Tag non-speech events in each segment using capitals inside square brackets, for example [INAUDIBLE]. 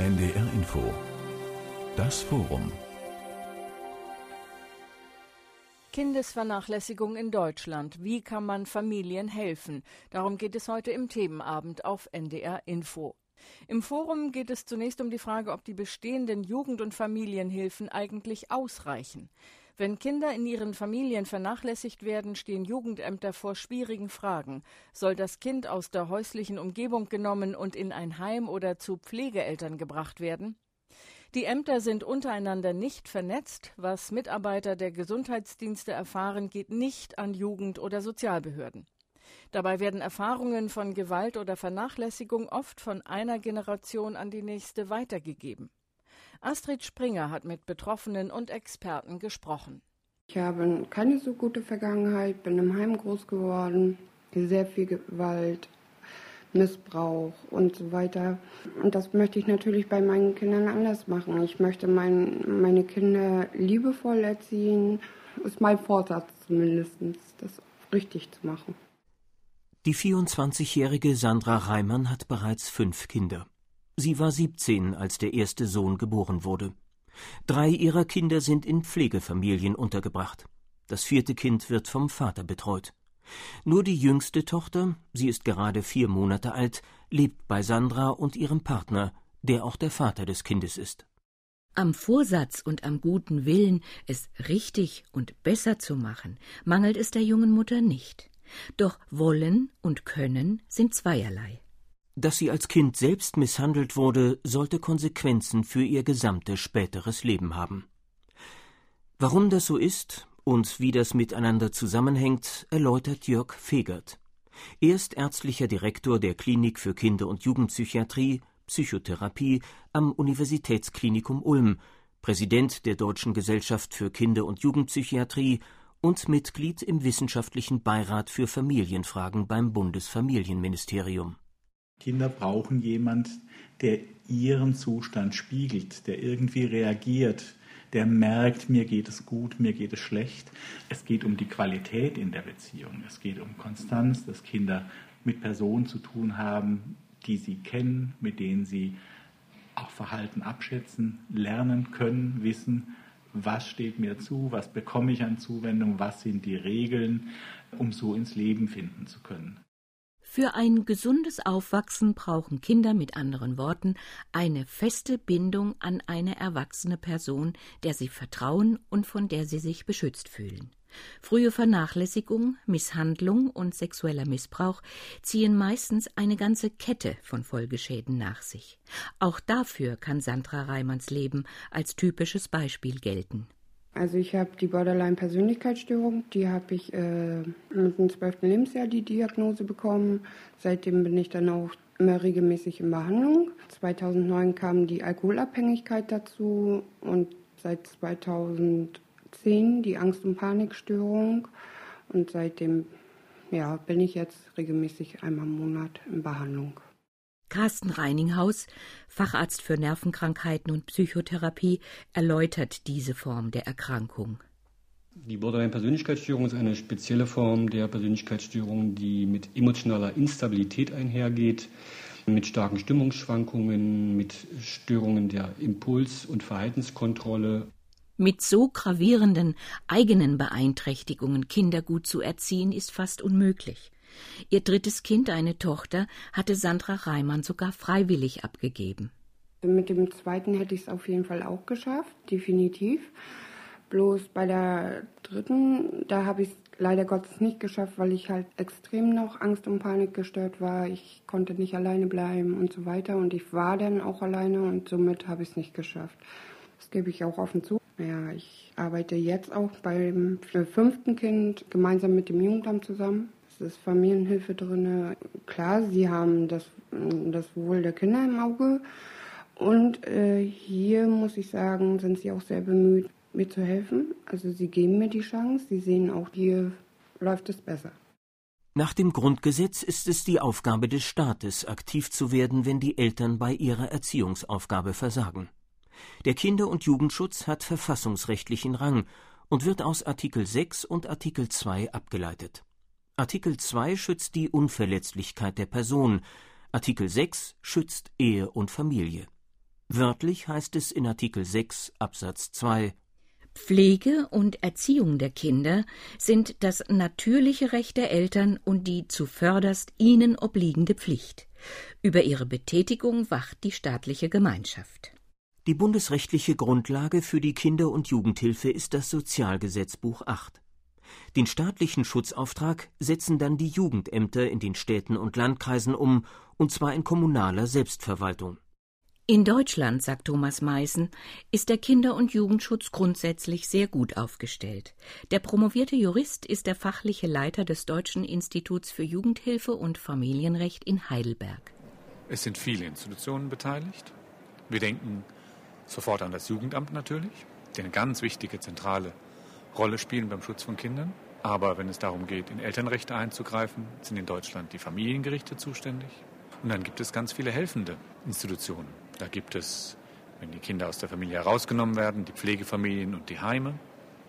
NDR Info. Das Forum. Kindesvernachlässigung in Deutschland. Wie kann man Familien helfen? Darum geht es heute im Themenabend auf NDR Info. Im Forum geht es zunächst um die Frage, ob die bestehenden Jugend- und Familienhilfen eigentlich ausreichen. Wenn Kinder in ihren Familien vernachlässigt werden, stehen Jugendämter vor schwierigen Fragen. Soll das Kind aus der häuslichen Umgebung genommen und in ein Heim oder zu Pflegeeltern gebracht werden? Die Ämter sind untereinander nicht vernetzt. Was Mitarbeiter der Gesundheitsdienste erfahren, geht nicht an Jugend- oder Sozialbehörden. Dabei werden Erfahrungen von Gewalt oder Vernachlässigung oft von einer Generation an die nächste weitergegeben. Astrid Springer hat mit Betroffenen und Experten gesprochen. Ich habe keine so gute Vergangenheit, bin im Heim groß geworden, sehr viel Gewalt, Missbrauch und so weiter. Und das möchte ich natürlich bei meinen Kindern anders machen. Ich möchte mein, meine Kinder liebevoll erziehen. Ist mein Vorsatz zumindest, das richtig zu machen. Die 24-jährige Sandra Reimann hat bereits fünf Kinder. Sie war 17, als der erste Sohn geboren wurde. Drei ihrer Kinder sind in Pflegefamilien untergebracht. Das vierte Kind wird vom Vater betreut. Nur die jüngste Tochter, sie ist gerade vier Monate alt, lebt bei Sandra und ihrem Partner, der auch der Vater des Kindes ist. Am Vorsatz und am guten Willen, es richtig und besser zu machen, mangelt es der jungen Mutter nicht. Doch wollen und können sind zweierlei. Dass sie als Kind selbst misshandelt wurde, sollte Konsequenzen für ihr gesamtes späteres Leben haben. Warum das so ist und wie das miteinander zusammenhängt, erläutert Jörg Fegert. Er ist ärztlicher Direktor der Klinik für Kinder- und Jugendpsychiatrie, Psychotherapie am Universitätsklinikum Ulm, Präsident der Deutschen Gesellschaft für Kinder- und Jugendpsychiatrie und Mitglied im Wissenschaftlichen Beirat für Familienfragen beim Bundesfamilienministerium. Kinder brauchen jemand, der ihren Zustand spiegelt, der irgendwie reagiert, der merkt, mir geht es gut, mir geht es schlecht. Es geht um die Qualität in der Beziehung. Es geht um Konstanz, dass Kinder mit Personen zu tun haben, die sie kennen, mit denen sie auch Verhalten abschätzen, lernen können, wissen, was steht mir zu, was bekomme ich an Zuwendung, was sind die Regeln, um so ins Leben finden zu können. Für ein gesundes Aufwachsen brauchen Kinder mit anderen Worten eine feste Bindung an eine erwachsene Person, der sie vertrauen und von der sie sich beschützt fühlen. Frühe Vernachlässigung, Misshandlung und sexueller Missbrauch ziehen meistens eine ganze Kette von Folgeschäden nach sich. Auch dafür kann Sandra Reimanns Leben als typisches Beispiel gelten. Also ich habe die Borderline-Persönlichkeitsstörung, die habe ich äh, mit dem zwölften Lebensjahr die Diagnose bekommen. Seitdem bin ich dann auch immer regelmäßig in Behandlung. 2009 kam die Alkoholabhängigkeit dazu und seit 2010 die Angst- und Panikstörung. Und seitdem ja, bin ich jetzt regelmäßig einmal im Monat in Behandlung. Carsten Reininghaus, Facharzt für Nervenkrankheiten und Psychotherapie, erläutert diese Form der Erkrankung. Die Borderline-Persönlichkeitsstörung ist eine spezielle Form der Persönlichkeitsstörung, die mit emotionaler Instabilität einhergeht, mit starken Stimmungsschwankungen, mit Störungen der Impuls- und Verhaltenskontrolle. Mit so gravierenden eigenen Beeinträchtigungen Kinder gut zu erziehen, ist fast unmöglich. Ihr drittes Kind, eine Tochter, hatte Sandra Reimann sogar freiwillig abgegeben. Mit dem zweiten hätte ich es auf jeden Fall auch geschafft, definitiv. Bloß bei der dritten, da habe ich es leider Gottes nicht geschafft, weil ich halt extrem noch Angst und Panik gestört war. Ich konnte nicht alleine bleiben und so weiter. Und ich war dann auch alleine und somit habe ich es nicht geschafft. Das gebe ich auch offen zu. Ja, ich arbeite jetzt auch beim fünften Kind gemeinsam mit dem Jugendamt zusammen ist Familienhilfe drin. Klar, sie haben das, das Wohl der Kinder im Auge. Und äh, hier muss ich sagen, sind sie auch sehr bemüht, mir zu helfen. Also sie geben mir die Chance. Sie sehen auch, hier läuft es besser. Nach dem Grundgesetz ist es die Aufgabe des Staates, aktiv zu werden, wenn die Eltern bei ihrer Erziehungsaufgabe versagen. Der Kinder- und Jugendschutz hat verfassungsrechtlichen Rang und wird aus Artikel 6 und Artikel 2 abgeleitet. Artikel 2 schützt die Unverletzlichkeit der Person, Artikel 6 schützt Ehe und Familie. Wörtlich heißt es in Artikel 6 Absatz 2 Pflege und Erziehung der Kinder sind das natürliche Recht der Eltern und die zuvörderst ihnen obliegende Pflicht. Über ihre Betätigung wacht die staatliche Gemeinschaft. Die bundesrechtliche Grundlage für die Kinder- und Jugendhilfe ist das Sozialgesetzbuch 8. Den staatlichen Schutzauftrag setzen dann die Jugendämter in den Städten und Landkreisen um, und zwar in kommunaler Selbstverwaltung. In Deutschland, sagt Thomas Meißen, ist der Kinder- und Jugendschutz grundsätzlich sehr gut aufgestellt. Der promovierte Jurist ist der fachliche Leiter des Deutschen Instituts für Jugendhilfe und Familienrecht in Heidelberg. Es sind viele Institutionen beteiligt. Wir denken sofort an das Jugendamt natürlich, die eine ganz wichtige zentrale Rolle spielen beim Schutz von Kindern. Aber wenn es darum geht, in Elternrechte einzugreifen, sind in Deutschland die Familiengerichte zuständig. Und dann gibt es ganz viele helfende Institutionen. Da gibt es, wenn die Kinder aus der Familie herausgenommen werden, die Pflegefamilien und die Heime.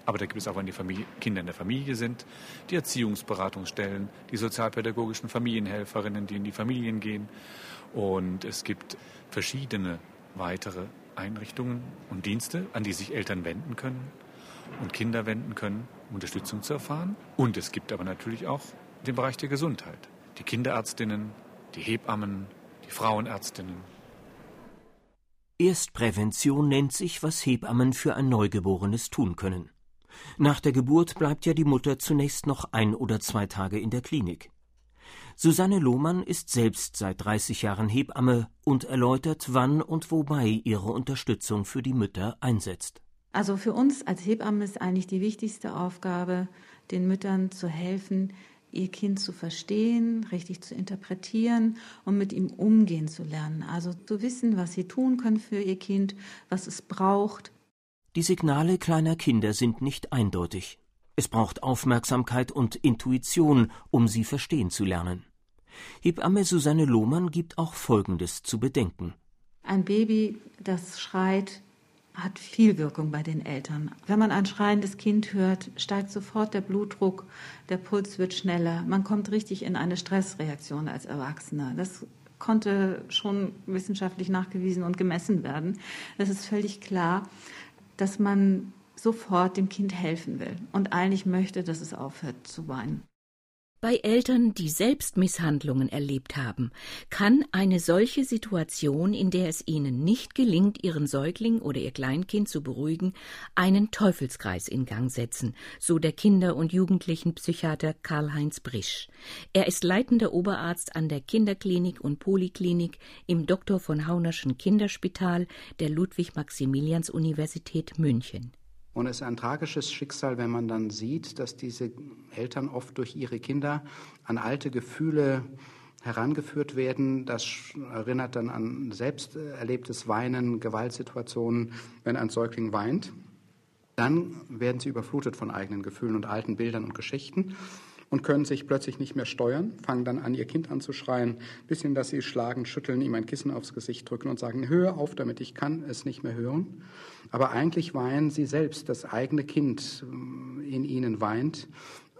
Aber da gibt es auch, wenn die Familie, Kinder in der Familie sind, die Erziehungsberatungsstellen, die sozialpädagogischen Familienhelferinnen, die in die Familien gehen. Und es gibt verschiedene weitere Einrichtungen und Dienste, an die sich Eltern wenden können und Kinder wenden können, um Unterstützung zu erfahren. Und es gibt aber natürlich auch den Bereich der Gesundheit. Die Kinderärztinnen, die Hebammen, die Frauenärztinnen, Erstprävention nennt sich, was Hebammen für ein Neugeborenes tun können. Nach der Geburt bleibt ja die Mutter zunächst noch ein oder zwei Tage in der Klinik. Susanne Lohmann ist selbst seit 30 Jahren Hebamme und erläutert, wann und wobei ihre Unterstützung für die Mütter einsetzt. Also für uns als Hebamme ist eigentlich die wichtigste Aufgabe, den Müttern zu helfen, ihr Kind zu verstehen, richtig zu interpretieren und mit ihm umgehen zu lernen. Also zu wissen, was sie tun können für ihr Kind, was es braucht. Die Signale kleiner Kinder sind nicht eindeutig. Es braucht Aufmerksamkeit und Intuition, um sie verstehen zu lernen. Hebamme Susanne Lohmann gibt auch Folgendes zu bedenken. Ein Baby, das schreit, hat viel Wirkung bei den Eltern. Wenn man ein schreiendes Kind hört, steigt sofort der Blutdruck, der Puls wird schneller, man kommt richtig in eine Stressreaktion als Erwachsener. Das konnte schon wissenschaftlich nachgewiesen und gemessen werden. Es ist völlig klar, dass man sofort dem Kind helfen will und eigentlich möchte, dass es aufhört zu weinen. Bei Eltern, die selbst Misshandlungen erlebt haben, kann eine solche Situation, in der es ihnen nicht gelingt, ihren Säugling oder ihr Kleinkind zu beruhigen, einen Teufelskreis in Gang setzen, so der Kinder- und Jugendlichenpsychiater Karl-Heinz Brisch. Er ist leitender Oberarzt an der Kinderklinik und Poliklinik im Dr. von Haunerschen Kinderspital der Ludwig-Maximilians-Universität München. Und es ist ein tragisches Schicksal, wenn man dann sieht, dass diese Eltern oft durch ihre Kinder an alte Gefühle herangeführt werden. Das erinnert dann an selbst erlebtes Weinen, Gewaltsituationen, wenn ein Säugling weint. Dann werden sie überflutet von eigenen Gefühlen und alten Bildern und Geschichten und können sich plötzlich nicht mehr steuern, fangen dann an, ihr Kind anzuschreien, bis hin, dass sie schlagen, schütteln, ihm ein Kissen aufs Gesicht drücken und sagen, hör auf damit, ich kann es nicht mehr hören. Aber eigentlich weinen sie selbst, das eigene Kind äh, in ihnen weint,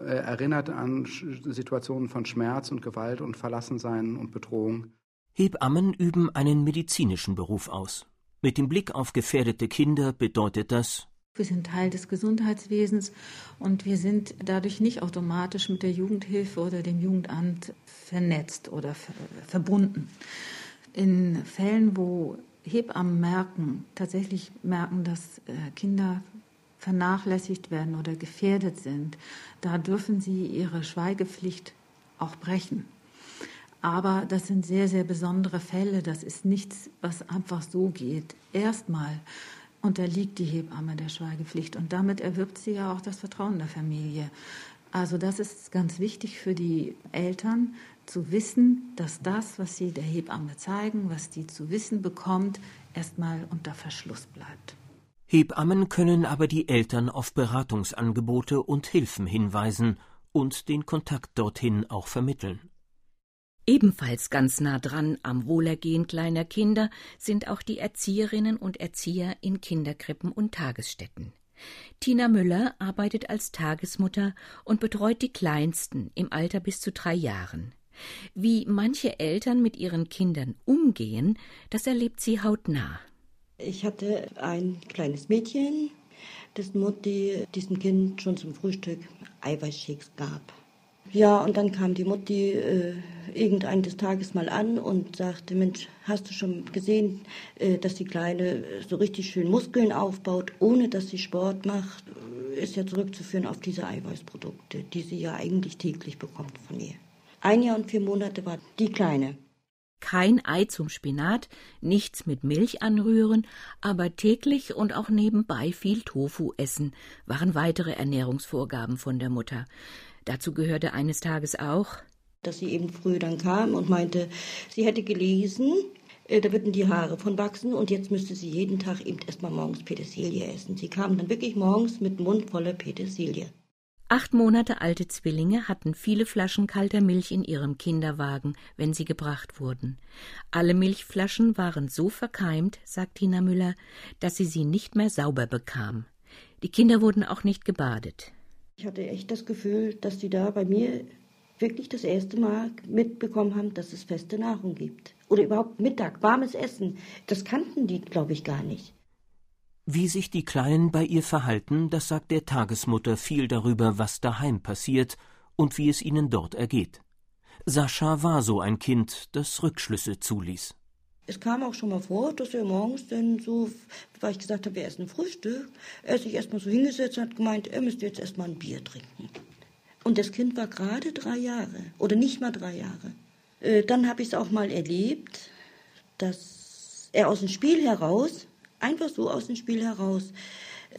äh, erinnert an Situationen von Schmerz und Gewalt und Verlassensein und Bedrohung. Hebammen üben einen medizinischen Beruf aus. Mit dem Blick auf gefährdete Kinder bedeutet das wir sind Teil des Gesundheitswesens und wir sind dadurch nicht automatisch mit der Jugendhilfe oder dem Jugendamt vernetzt oder verbunden. In Fällen, wo Hebammen merken, tatsächlich merken, dass äh, Kinder vernachlässigt werden oder gefährdet sind, da dürfen sie ihre Schweigepflicht auch brechen. Aber das sind sehr, sehr besondere Fälle. Das ist nichts, was einfach so geht. Erstmal unterliegt die Hebamme der Schweigepflicht und damit erwirbt sie ja auch das Vertrauen der Familie. Also das ist ganz wichtig für die Eltern zu wissen, dass das, was sie der Hebamme zeigen, was die zu wissen bekommt, erstmal unter Verschluss bleibt. Hebammen können aber die Eltern auf Beratungsangebote und Hilfen hinweisen und den Kontakt dorthin auch vermitteln. Ebenfalls ganz nah dran am Wohlergehen kleiner Kinder sind auch die Erzieherinnen und Erzieher in Kinderkrippen und Tagesstätten. Tina Müller arbeitet als Tagesmutter und betreut die Kleinsten im Alter bis zu drei Jahren. Wie manche Eltern mit ihren Kindern umgehen, das erlebt sie hautnah. Ich hatte ein kleines Mädchen, dessen Mutti diesem Kind schon zum Frühstück Eiweißshakes gab. Ja, und dann kam die Mutti äh, irgendeines Tages mal an und sagte, Mensch, hast du schon gesehen, äh, dass die Kleine so richtig schön Muskeln aufbaut, ohne dass sie Sport macht? Ist ja zurückzuführen auf diese Eiweißprodukte, die sie ja eigentlich täglich bekommt von ihr. Ein Jahr und vier Monate war die Kleine. Kein Ei zum Spinat, nichts mit Milch anrühren, aber täglich und auch nebenbei viel Tofu essen, waren weitere Ernährungsvorgaben von der Mutter. Dazu gehörte eines Tages auch, dass sie eben früh dann kam und meinte, sie hätte gelesen, äh, da würden die Haare von wachsen und jetzt müsste sie jeden Tag eben erstmal morgens Petersilie essen. Sie kam dann wirklich morgens mit Mund voller Petersilie. Acht Monate alte Zwillinge hatten viele Flaschen kalter Milch in ihrem Kinderwagen, wenn sie gebracht wurden. Alle Milchflaschen waren so verkeimt, sagt Tina Müller, dass sie sie nicht mehr sauber bekam. Die Kinder wurden auch nicht gebadet. Ich hatte echt das Gefühl, dass die da bei mir wirklich das erste Mal mitbekommen haben, dass es feste Nahrung gibt. Oder überhaupt Mittag, warmes Essen. Das kannten die, glaube ich, gar nicht. Wie sich die Kleinen bei ihr verhalten, das sagt der Tagesmutter viel darüber, was daheim passiert und wie es ihnen dort ergeht. Sascha war so ein Kind, das Rückschlüsse zuließ. Es kam auch schon mal vor, dass er morgens dann so, weil ich gesagt habe, wir essen Frühstück, er sich erstmal so hingesetzt hat gemeint, er müsste jetzt erstmal ein Bier trinken. Und das Kind war gerade drei Jahre oder nicht mal drei Jahre. Äh, dann habe ich es auch mal erlebt, dass er aus dem Spiel heraus, einfach so aus dem Spiel heraus,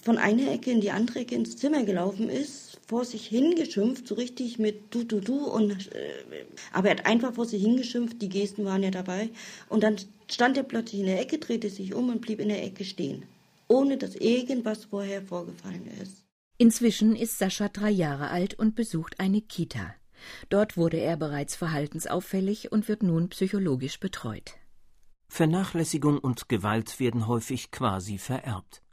von einer Ecke in die andere Ecke ins Zimmer gelaufen ist, vor sich hingeschimpft, so richtig mit du, du, du. Und, äh, aber er hat einfach vor sich hingeschimpft, die Gesten waren ja dabei. Und dann stand er plötzlich in der Ecke, drehte sich um und blieb in der Ecke stehen, ohne dass irgendwas vorher vorgefallen ist. Inzwischen ist Sascha drei Jahre alt und besucht eine Kita. Dort wurde er bereits verhaltensauffällig und wird nun psychologisch betreut. Vernachlässigung und Gewalt werden häufig quasi vererbt.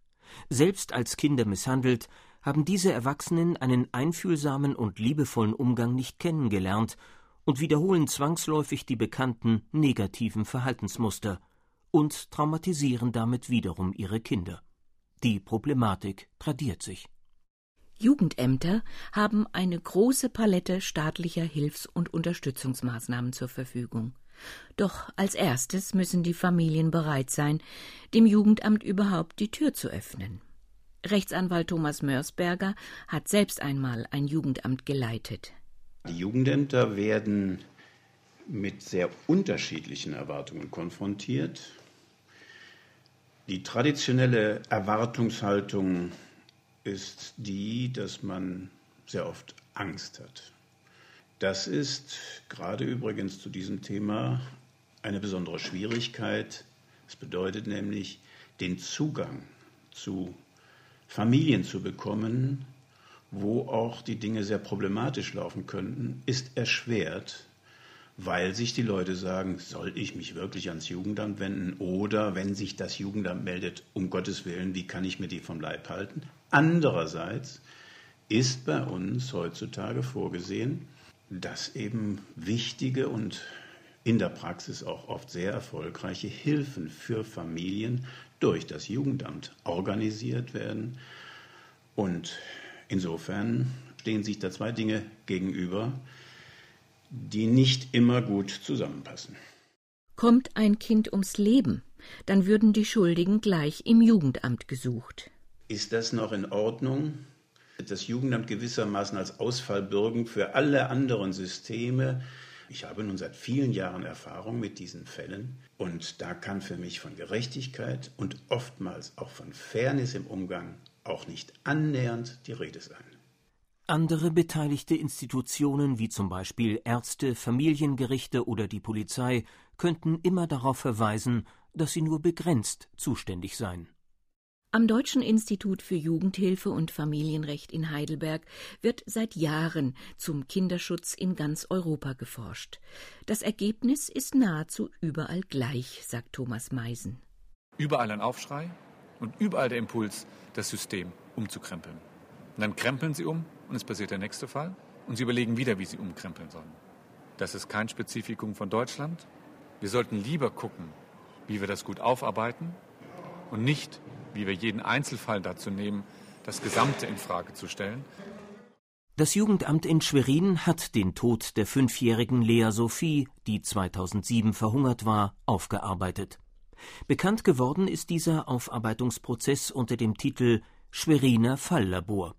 Selbst als Kinder misshandelt, haben diese Erwachsenen einen einfühlsamen und liebevollen Umgang nicht kennengelernt und wiederholen zwangsläufig die bekannten negativen Verhaltensmuster und traumatisieren damit wiederum ihre Kinder. Die Problematik tradiert sich. Jugendämter haben eine große Palette staatlicher Hilfs- und Unterstützungsmaßnahmen zur Verfügung. Doch als erstes müssen die Familien bereit sein, dem Jugendamt überhaupt die Tür zu öffnen. Rechtsanwalt Thomas Mörsberger hat selbst einmal ein Jugendamt geleitet. Die Jugendämter werden mit sehr unterschiedlichen Erwartungen konfrontiert. Die traditionelle Erwartungshaltung ist die, dass man sehr oft Angst hat. Das ist gerade übrigens zu diesem Thema eine besondere Schwierigkeit. Es bedeutet nämlich, den Zugang zu Familien zu bekommen, wo auch die Dinge sehr problematisch laufen könnten, ist erschwert, weil sich die Leute sagen, soll ich mich wirklich ans Jugendamt wenden oder wenn sich das Jugendamt meldet, um Gottes Willen, wie kann ich mir die vom Leib halten? Andererseits ist bei uns heutzutage vorgesehen, dass eben wichtige und in der Praxis auch oft sehr erfolgreiche Hilfen für Familien durch das Jugendamt organisiert werden. Und insofern stehen sich da zwei Dinge gegenüber, die nicht immer gut zusammenpassen. Kommt ein Kind ums Leben, dann würden die Schuldigen gleich im Jugendamt gesucht. Ist das noch in Ordnung? Das Jugendamt gewissermaßen als Ausfallbürgen für alle anderen Systeme. Ich habe nun seit vielen Jahren Erfahrung mit diesen Fällen und da kann für mich von Gerechtigkeit und oftmals auch von Fairness im Umgang auch nicht annähernd die Rede sein. Andere beteiligte Institutionen wie zum Beispiel Ärzte, Familiengerichte oder die Polizei könnten immer darauf verweisen, dass sie nur begrenzt zuständig seien. Am Deutschen Institut für Jugendhilfe und Familienrecht in Heidelberg wird seit Jahren zum Kinderschutz in ganz Europa geforscht. Das Ergebnis ist nahezu überall gleich, sagt Thomas Meisen. Überall ein Aufschrei und überall der Impuls, das System umzukrempeln. Und dann krempeln sie um und es passiert der nächste Fall und sie überlegen wieder, wie sie umkrempeln sollen. Das ist kein Spezifikum von Deutschland. Wir sollten lieber gucken, wie wir das gut aufarbeiten, und nicht, wie wir jeden Einzelfall dazu nehmen, das Gesamte in Frage zu stellen. Das Jugendamt in Schwerin hat den Tod der fünfjährigen Lea Sophie, die 2007 verhungert war, aufgearbeitet. Bekannt geworden ist dieser Aufarbeitungsprozess unter dem Titel Schweriner Falllabor.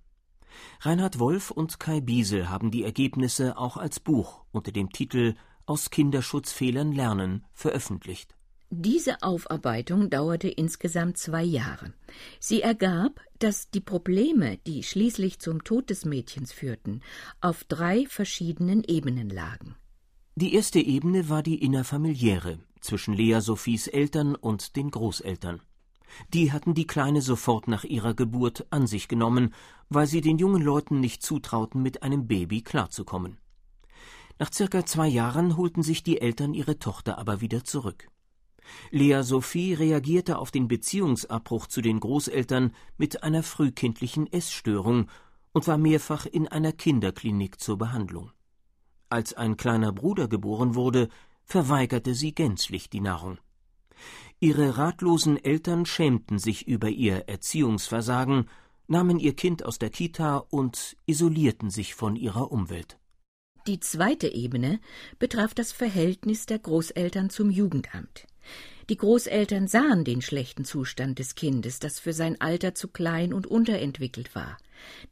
Reinhard Wolf und Kai Biesel haben die Ergebnisse auch als Buch unter dem Titel Aus Kinderschutzfehlern lernen veröffentlicht. Diese Aufarbeitung dauerte insgesamt zwei Jahre. Sie ergab, dass die Probleme, die schließlich zum Tod des Mädchens führten, auf drei verschiedenen Ebenen lagen. Die erste Ebene war die innerfamiliäre zwischen Lea Sophies Eltern und den Großeltern. Die hatten die Kleine sofort nach ihrer Geburt an sich genommen, weil sie den jungen Leuten nicht zutrauten, mit einem Baby klarzukommen. Nach circa zwei Jahren holten sich die Eltern ihre Tochter aber wieder zurück. Lea Sophie reagierte auf den Beziehungsabbruch zu den Großeltern mit einer frühkindlichen Essstörung und war mehrfach in einer Kinderklinik zur Behandlung. Als ein kleiner Bruder geboren wurde, verweigerte sie gänzlich die Nahrung. Ihre ratlosen Eltern schämten sich über ihr Erziehungsversagen, nahmen ihr Kind aus der Kita und isolierten sich von ihrer Umwelt. Die zweite Ebene betraf das Verhältnis der Großeltern zum Jugendamt. Die Großeltern sahen den schlechten Zustand des Kindes, das für sein Alter zu klein und unterentwickelt war.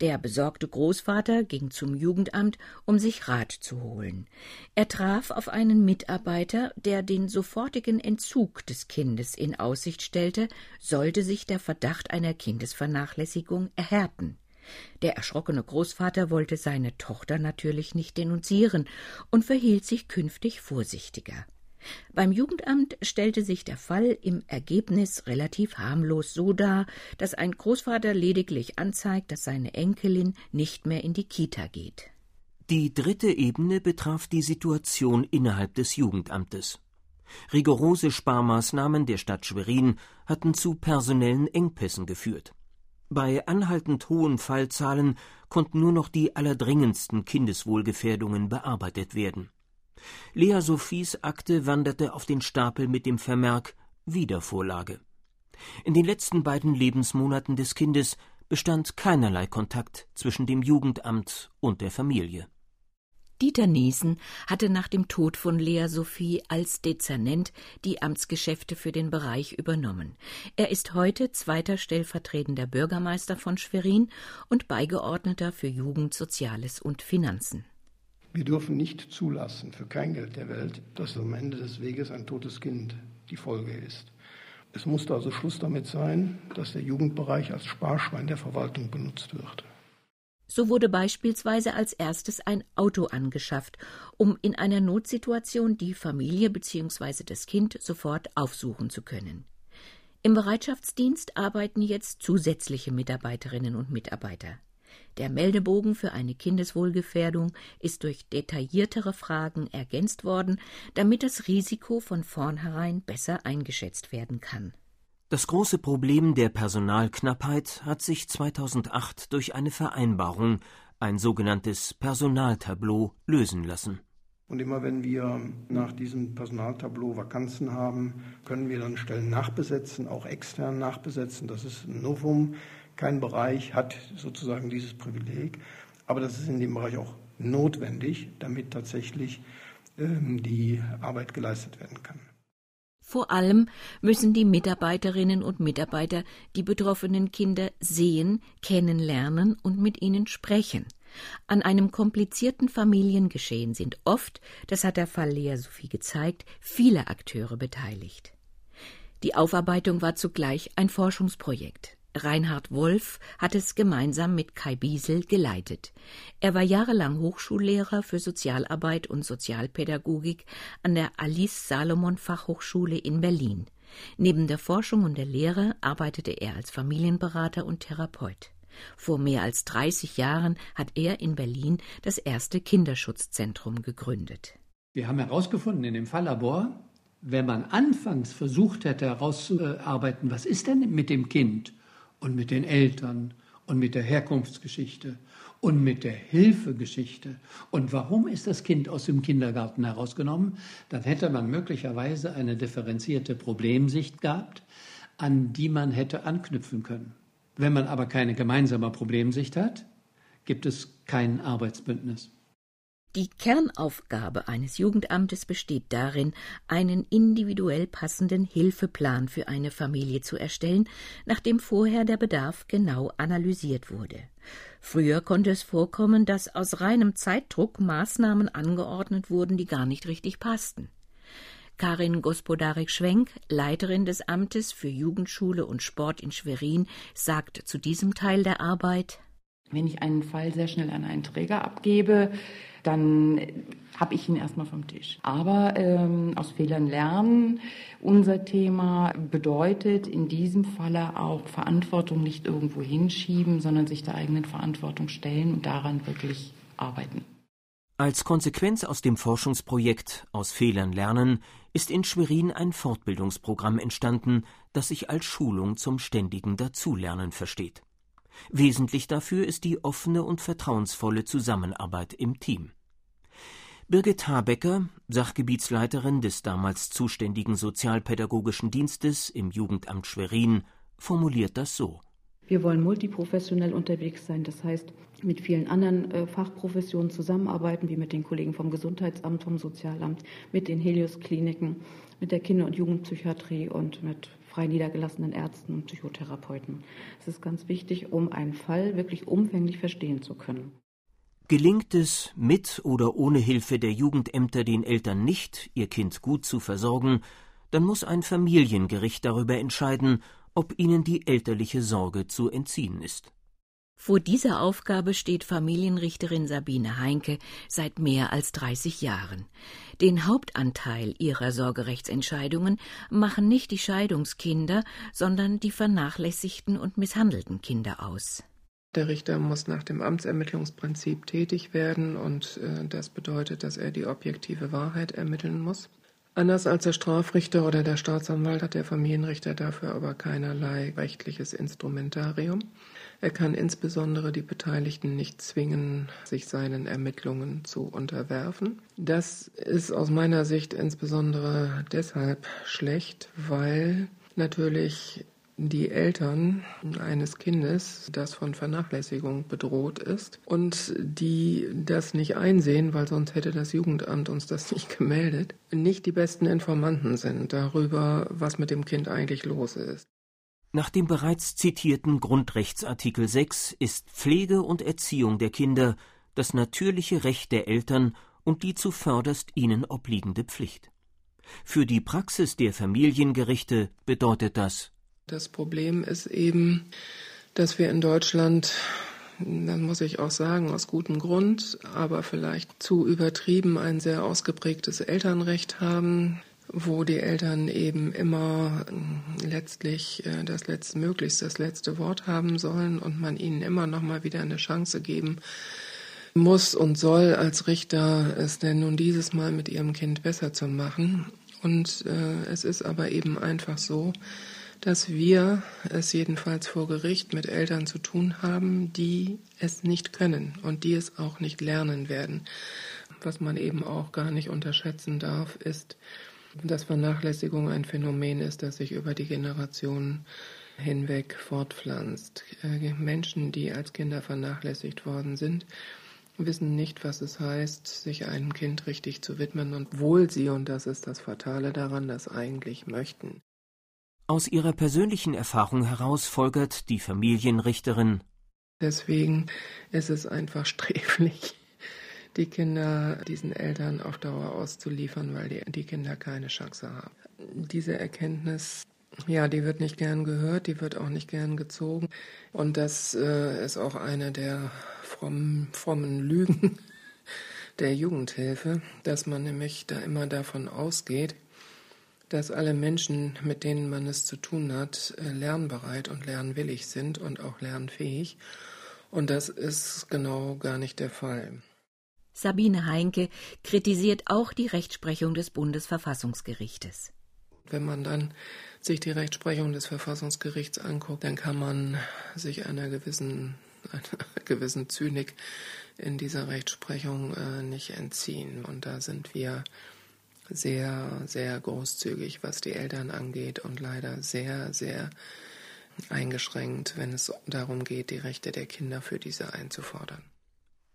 Der besorgte Großvater ging zum Jugendamt, um sich Rat zu holen. Er traf auf einen Mitarbeiter, der den sofortigen Entzug des Kindes in Aussicht stellte, sollte sich der Verdacht einer Kindesvernachlässigung erhärten. Der erschrockene Großvater wollte seine Tochter natürlich nicht denunzieren und verhielt sich künftig vorsichtiger. Beim Jugendamt stellte sich der Fall im Ergebnis relativ harmlos so dar, dass ein Großvater lediglich anzeigt, dass seine Enkelin nicht mehr in die Kita geht. Die dritte Ebene betraf die Situation innerhalb des Jugendamtes. Rigorose Sparmaßnahmen der Stadt Schwerin hatten zu personellen Engpässen geführt. Bei anhaltend hohen Fallzahlen konnten nur noch die allerdringendsten Kindeswohlgefährdungen bearbeitet werden. Lea Sophies Akte wanderte auf den Stapel mit dem Vermerk Wiedervorlage. In den letzten beiden Lebensmonaten des Kindes bestand keinerlei Kontakt zwischen dem Jugendamt und der Familie. Dieter Niesen hatte nach dem Tod von Lea Sophie als Dezernent die Amtsgeschäfte für den Bereich übernommen. Er ist heute zweiter stellvertretender Bürgermeister von Schwerin und Beigeordneter für Jugend, Soziales und Finanzen. Wir dürfen nicht zulassen, für kein Geld der Welt, dass am Ende des Weges ein totes Kind die Folge ist. Es musste also Schluss damit sein, dass der Jugendbereich als Sparschwein der Verwaltung benutzt wird. So wurde beispielsweise als erstes ein Auto angeschafft, um in einer Notsituation die Familie bzw. das Kind sofort aufsuchen zu können. Im Bereitschaftsdienst arbeiten jetzt zusätzliche Mitarbeiterinnen und Mitarbeiter. Der Meldebogen für eine Kindeswohlgefährdung ist durch detailliertere Fragen ergänzt worden, damit das Risiko von vornherein besser eingeschätzt werden kann. Das große Problem der Personalknappheit hat sich 2008 durch eine Vereinbarung, ein sogenanntes Personaltableau, lösen lassen. Und immer wenn wir nach diesem Personaltableau Vakanzen haben, können wir dann Stellen nachbesetzen, auch extern nachbesetzen. Das ist ein Novum. Kein Bereich hat sozusagen dieses Privileg, aber das ist in dem Bereich auch notwendig, damit tatsächlich ähm, die Arbeit geleistet werden kann. Vor allem müssen die Mitarbeiterinnen und Mitarbeiter die betroffenen Kinder sehen, kennenlernen und mit ihnen sprechen. An einem komplizierten Familiengeschehen sind oft, das hat der Fall Lea Sophie gezeigt, viele Akteure beteiligt. Die Aufarbeitung war zugleich ein Forschungsprojekt. Reinhard Wolf hat es gemeinsam mit Kai Biesel geleitet. Er war jahrelang Hochschullehrer für Sozialarbeit und Sozialpädagogik an der Alice Salomon Fachhochschule in Berlin. Neben der Forschung und der Lehre arbeitete er als Familienberater und Therapeut. Vor mehr als 30 Jahren hat er in Berlin das erste Kinderschutzzentrum gegründet. Wir haben herausgefunden in dem Falllabor, wenn man anfangs versucht hätte herauszuarbeiten, was ist denn mit dem Kind, und mit den Eltern und mit der Herkunftsgeschichte und mit der Hilfegeschichte. Und warum ist das Kind aus dem Kindergarten herausgenommen? Dann hätte man möglicherweise eine differenzierte Problemsicht gehabt. an die man hätte anknüpfen können. Wenn man aber keine gemeinsame Problemsicht hat, gibt es kein Arbeitsbündnis. Die Kernaufgabe eines Jugendamtes besteht darin, einen individuell passenden Hilfeplan für eine Familie zu erstellen, nachdem vorher der Bedarf genau analysiert wurde. Früher konnte es vorkommen, dass aus reinem Zeitdruck Maßnahmen angeordnet wurden, die gar nicht richtig passten. Karin Gospodarek-Schwenk, Leiterin des Amtes für Jugendschule und Sport in Schwerin, sagt zu diesem Teil der Arbeit Wenn ich einen Fall sehr schnell an einen Träger abgebe, dann habe ich ihn erstmal vom Tisch. Aber ähm, aus Fehlern lernen. Unser Thema bedeutet in diesem Falle auch Verantwortung nicht irgendwo hinschieben, sondern sich der eigenen Verantwortung stellen und daran wirklich arbeiten. Als Konsequenz aus dem Forschungsprojekt Aus Fehlern lernen ist in Schwerin ein Fortbildungsprogramm entstanden, das sich als Schulung zum ständigen Dazulernen versteht. Wesentlich dafür ist die offene und vertrauensvolle Zusammenarbeit im Team. Birgit Habecker, Sachgebietsleiterin des damals zuständigen Sozialpädagogischen Dienstes im Jugendamt Schwerin, formuliert das so. Wir wollen multiprofessionell unterwegs sein, das heißt mit vielen anderen äh, Fachprofessionen zusammenarbeiten, wie mit den Kollegen vom Gesundheitsamt, vom Sozialamt, mit den Helios-Kliniken, mit der Kinder- und Jugendpsychiatrie und mit frei niedergelassenen Ärzten und Psychotherapeuten. Es ist ganz wichtig, um einen Fall wirklich umfänglich verstehen zu können. Gelingt es, mit oder ohne Hilfe der Jugendämter den Eltern nicht, ihr Kind gut zu versorgen, dann muss ein Familiengericht darüber entscheiden, ob ihnen die elterliche Sorge zu entziehen ist. Vor dieser Aufgabe steht Familienrichterin Sabine Heinke seit mehr als 30 Jahren. Den Hauptanteil ihrer Sorgerechtsentscheidungen machen nicht die Scheidungskinder, sondern die vernachlässigten und misshandelten Kinder aus. Der Richter muss nach dem Amtsermittlungsprinzip tätig werden und äh, das bedeutet, dass er die objektive Wahrheit ermitteln muss. Anders als der Strafrichter oder der Staatsanwalt hat der Familienrichter dafür aber keinerlei rechtliches Instrumentarium. Er kann insbesondere die Beteiligten nicht zwingen, sich seinen Ermittlungen zu unterwerfen. Das ist aus meiner Sicht insbesondere deshalb schlecht, weil natürlich die Eltern eines Kindes, das von Vernachlässigung bedroht ist und die das nicht einsehen, weil sonst hätte das Jugendamt uns das nicht [LAUGHS] gemeldet, nicht die besten Informanten sind darüber, was mit dem Kind eigentlich los ist. Nach dem bereits zitierten Grundrechtsartikel 6 ist Pflege und Erziehung der Kinder das natürliche Recht der Eltern und die zuvörderst ihnen obliegende Pflicht. Für die Praxis der Familiengerichte bedeutet das das Problem ist eben, dass wir in Deutschland, dann muss ich auch sagen, aus gutem Grund, aber vielleicht zu übertrieben ein sehr ausgeprägtes Elternrecht haben, wo die Eltern eben immer letztlich äh, das letzte, möglichst das letzte Wort haben sollen und man ihnen immer noch mal wieder eine Chance geben muss und soll als Richter es denn nun dieses Mal mit ihrem Kind besser zu machen. Und äh, es ist aber eben einfach so, dass wir es jedenfalls vor Gericht mit Eltern zu tun haben, die es nicht können und die es auch nicht lernen werden. Was man eben auch gar nicht unterschätzen darf, ist, dass Vernachlässigung ein Phänomen ist, das sich über die Generationen hinweg fortpflanzt. Äh, Menschen, die als Kinder vernachlässigt worden sind, wissen nicht, was es heißt, sich einem Kind richtig zu widmen und wohl sie, und das ist das Fatale daran, das eigentlich möchten. Aus ihrer persönlichen Erfahrung heraus folgert die Familienrichterin Deswegen ist es einfach sträflich, die Kinder diesen Eltern auf Dauer auszuliefern, weil die, die Kinder keine Chance haben. Diese Erkenntnis ja, die wird nicht gern gehört, die wird auch nicht gern gezogen. Und das äh, ist auch eine der frommen, frommen Lügen [LAUGHS] der Jugendhilfe, dass man nämlich da immer davon ausgeht, dass alle Menschen, mit denen man es zu tun hat, äh, lernbereit und lernwillig sind und auch lernfähig. Und das ist genau gar nicht der Fall. Sabine Heinke kritisiert auch die Rechtsprechung des Bundesverfassungsgerichtes. Wenn man dann sich die Rechtsprechung des Verfassungsgerichts anguckt, dann kann man sich einer gewissen, [LAUGHS] einer gewissen Zynik in dieser Rechtsprechung äh, nicht entziehen. Und da sind wir sehr, sehr großzügig, was die Eltern angeht und leider sehr, sehr eingeschränkt, wenn es darum geht, die Rechte der Kinder für diese einzufordern.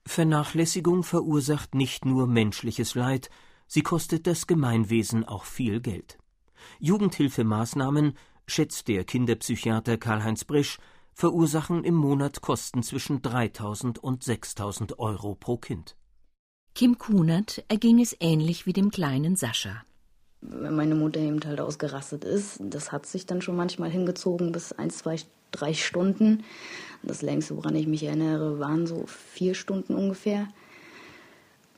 Vernachlässigung verursacht nicht nur menschliches Leid, sie kostet das Gemeinwesen auch viel Geld. Jugendhilfemaßnahmen, schätzt der Kinderpsychiater Karl-Heinz Brisch, verursachen im Monat Kosten zwischen 3000 und 6000 Euro pro Kind. Kim Kunert erging es ähnlich wie dem kleinen Sascha. Wenn meine Mutter eben halt ausgerastet ist, das hat sich dann schon manchmal hingezogen bis ein, zwei, drei Stunden. Das längste, woran ich mich erinnere, waren so vier Stunden ungefähr.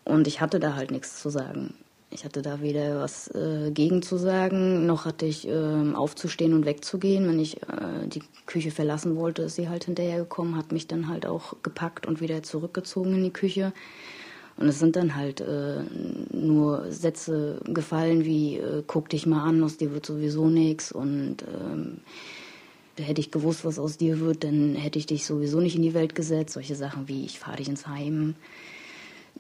Und ich hatte da halt nichts zu sagen. Ich hatte da weder was äh, gegen zu sagen, noch hatte ich äh, aufzustehen und wegzugehen. Wenn ich äh, die Küche verlassen wollte, ist sie halt hinterhergekommen, hat mich dann halt auch gepackt und wieder zurückgezogen in die Küche. Und es sind dann halt äh, nur Sätze gefallen wie, äh, guck dich mal an, aus dir wird sowieso nichts und ähm, hätte ich gewusst, was aus dir wird, dann hätte ich dich sowieso nicht in die Welt gesetzt. Solche Sachen wie, ich fahre dich ins Heim.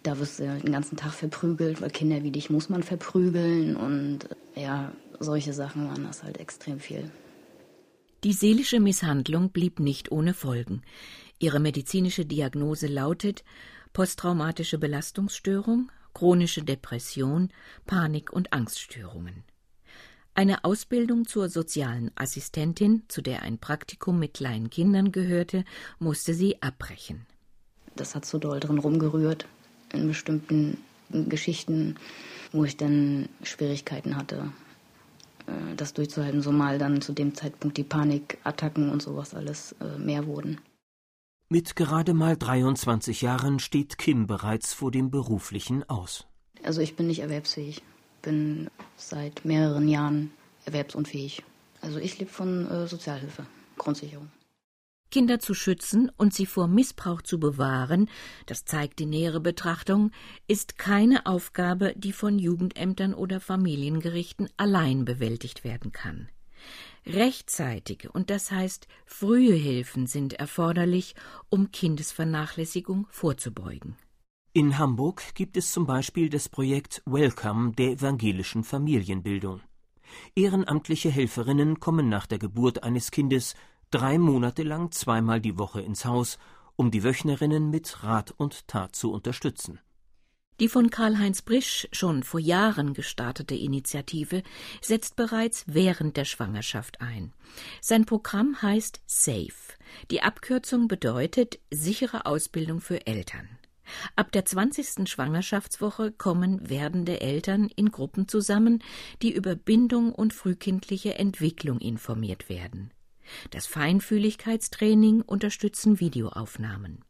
Da wirst du den ganzen Tag verprügelt, weil Kinder wie dich muss man verprügeln. Und äh, ja, solche Sachen waren das halt extrem viel. Die seelische Misshandlung blieb nicht ohne Folgen. Ihre medizinische Diagnose lautet posttraumatische Belastungsstörung, chronische Depression, Panik- und Angststörungen. Eine Ausbildung zur sozialen Assistentin, zu der ein Praktikum mit kleinen Kindern gehörte, musste sie abbrechen. Das hat so doll drin rumgerührt in bestimmten Geschichten, wo ich dann Schwierigkeiten hatte, äh, das durchzuhalten, so mal dann zu dem Zeitpunkt die Panikattacken und sowas alles äh, mehr wurden. Mit gerade mal 23 Jahren steht Kim bereits vor dem beruflichen Aus. Also ich bin nicht erwerbsfähig, bin seit mehreren Jahren erwerbsunfähig. Also ich lebe von äh, Sozialhilfe, Grundsicherung. Kinder zu schützen und sie vor Missbrauch zu bewahren, das zeigt die nähere Betrachtung, ist keine Aufgabe, die von Jugendämtern oder Familiengerichten allein bewältigt werden kann. Rechtzeitige und das heißt frühe Hilfen sind erforderlich, um Kindesvernachlässigung vorzubeugen. In Hamburg gibt es zum Beispiel das Projekt Welcome der evangelischen Familienbildung. Ehrenamtliche Helferinnen kommen nach der Geburt eines Kindes drei Monate lang zweimal die Woche ins Haus, um die Wöchnerinnen mit Rat und Tat zu unterstützen. Die von Karl-Heinz Brisch schon vor Jahren gestartete Initiative setzt bereits während der Schwangerschaft ein. Sein Programm heißt SAFE. Die Abkürzung bedeutet sichere Ausbildung für Eltern. Ab der 20. Schwangerschaftswoche kommen werdende Eltern in Gruppen zusammen, die über Bindung und frühkindliche Entwicklung informiert werden. Das Feinfühligkeitstraining unterstützen Videoaufnahmen.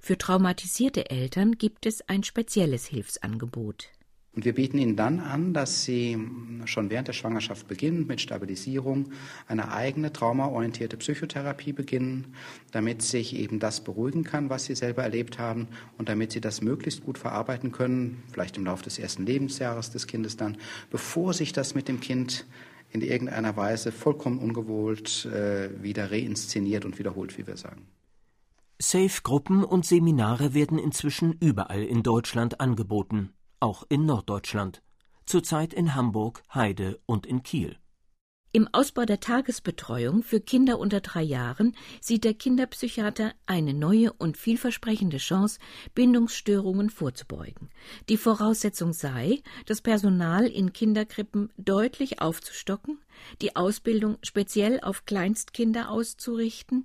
Für traumatisierte Eltern gibt es ein spezielles Hilfsangebot. Und wir bieten Ihnen dann an, dass Sie schon während der Schwangerschaft beginnen mit Stabilisierung eine eigene traumaorientierte Psychotherapie beginnen, damit sich eben das beruhigen kann, was Sie selber erlebt haben und damit Sie das möglichst gut verarbeiten können, vielleicht im Laufe des ersten Lebensjahres des Kindes dann, bevor sich das mit dem Kind in irgendeiner Weise vollkommen ungewollt äh, wieder reinszeniert und wiederholt, wie wir sagen. Safe-Gruppen und Seminare werden inzwischen überall in Deutschland angeboten, auch in Norddeutschland, zurzeit in Hamburg, Heide und in Kiel. Im Ausbau der Tagesbetreuung für Kinder unter drei Jahren sieht der Kinderpsychiater eine neue und vielversprechende Chance, Bindungsstörungen vorzubeugen. Die Voraussetzung sei, das Personal in Kinderkrippen deutlich aufzustocken, die Ausbildung speziell auf Kleinstkinder auszurichten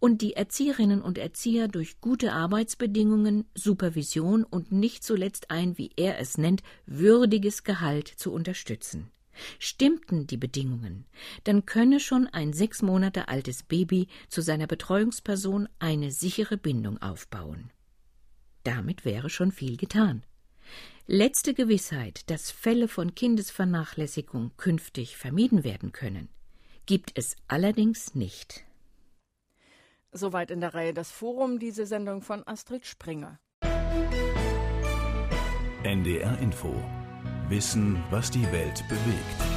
und die Erzieherinnen und Erzieher durch gute Arbeitsbedingungen, Supervision und nicht zuletzt ein, wie er es nennt, würdiges Gehalt zu unterstützen. Stimmten die Bedingungen, dann könne schon ein sechs Monate altes Baby zu seiner Betreuungsperson eine sichere Bindung aufbauen. Damit wäre schon viel getan. Letzte Gewissheit, dass Fälle von Kindesvernachlässigung künftig vermieden werden können, gibt es allerdings nicht. Soweit in der Reihe das Forum, diese Sendung von Astrid Springer. NDR Info. Wissen, was die Welt bewegt.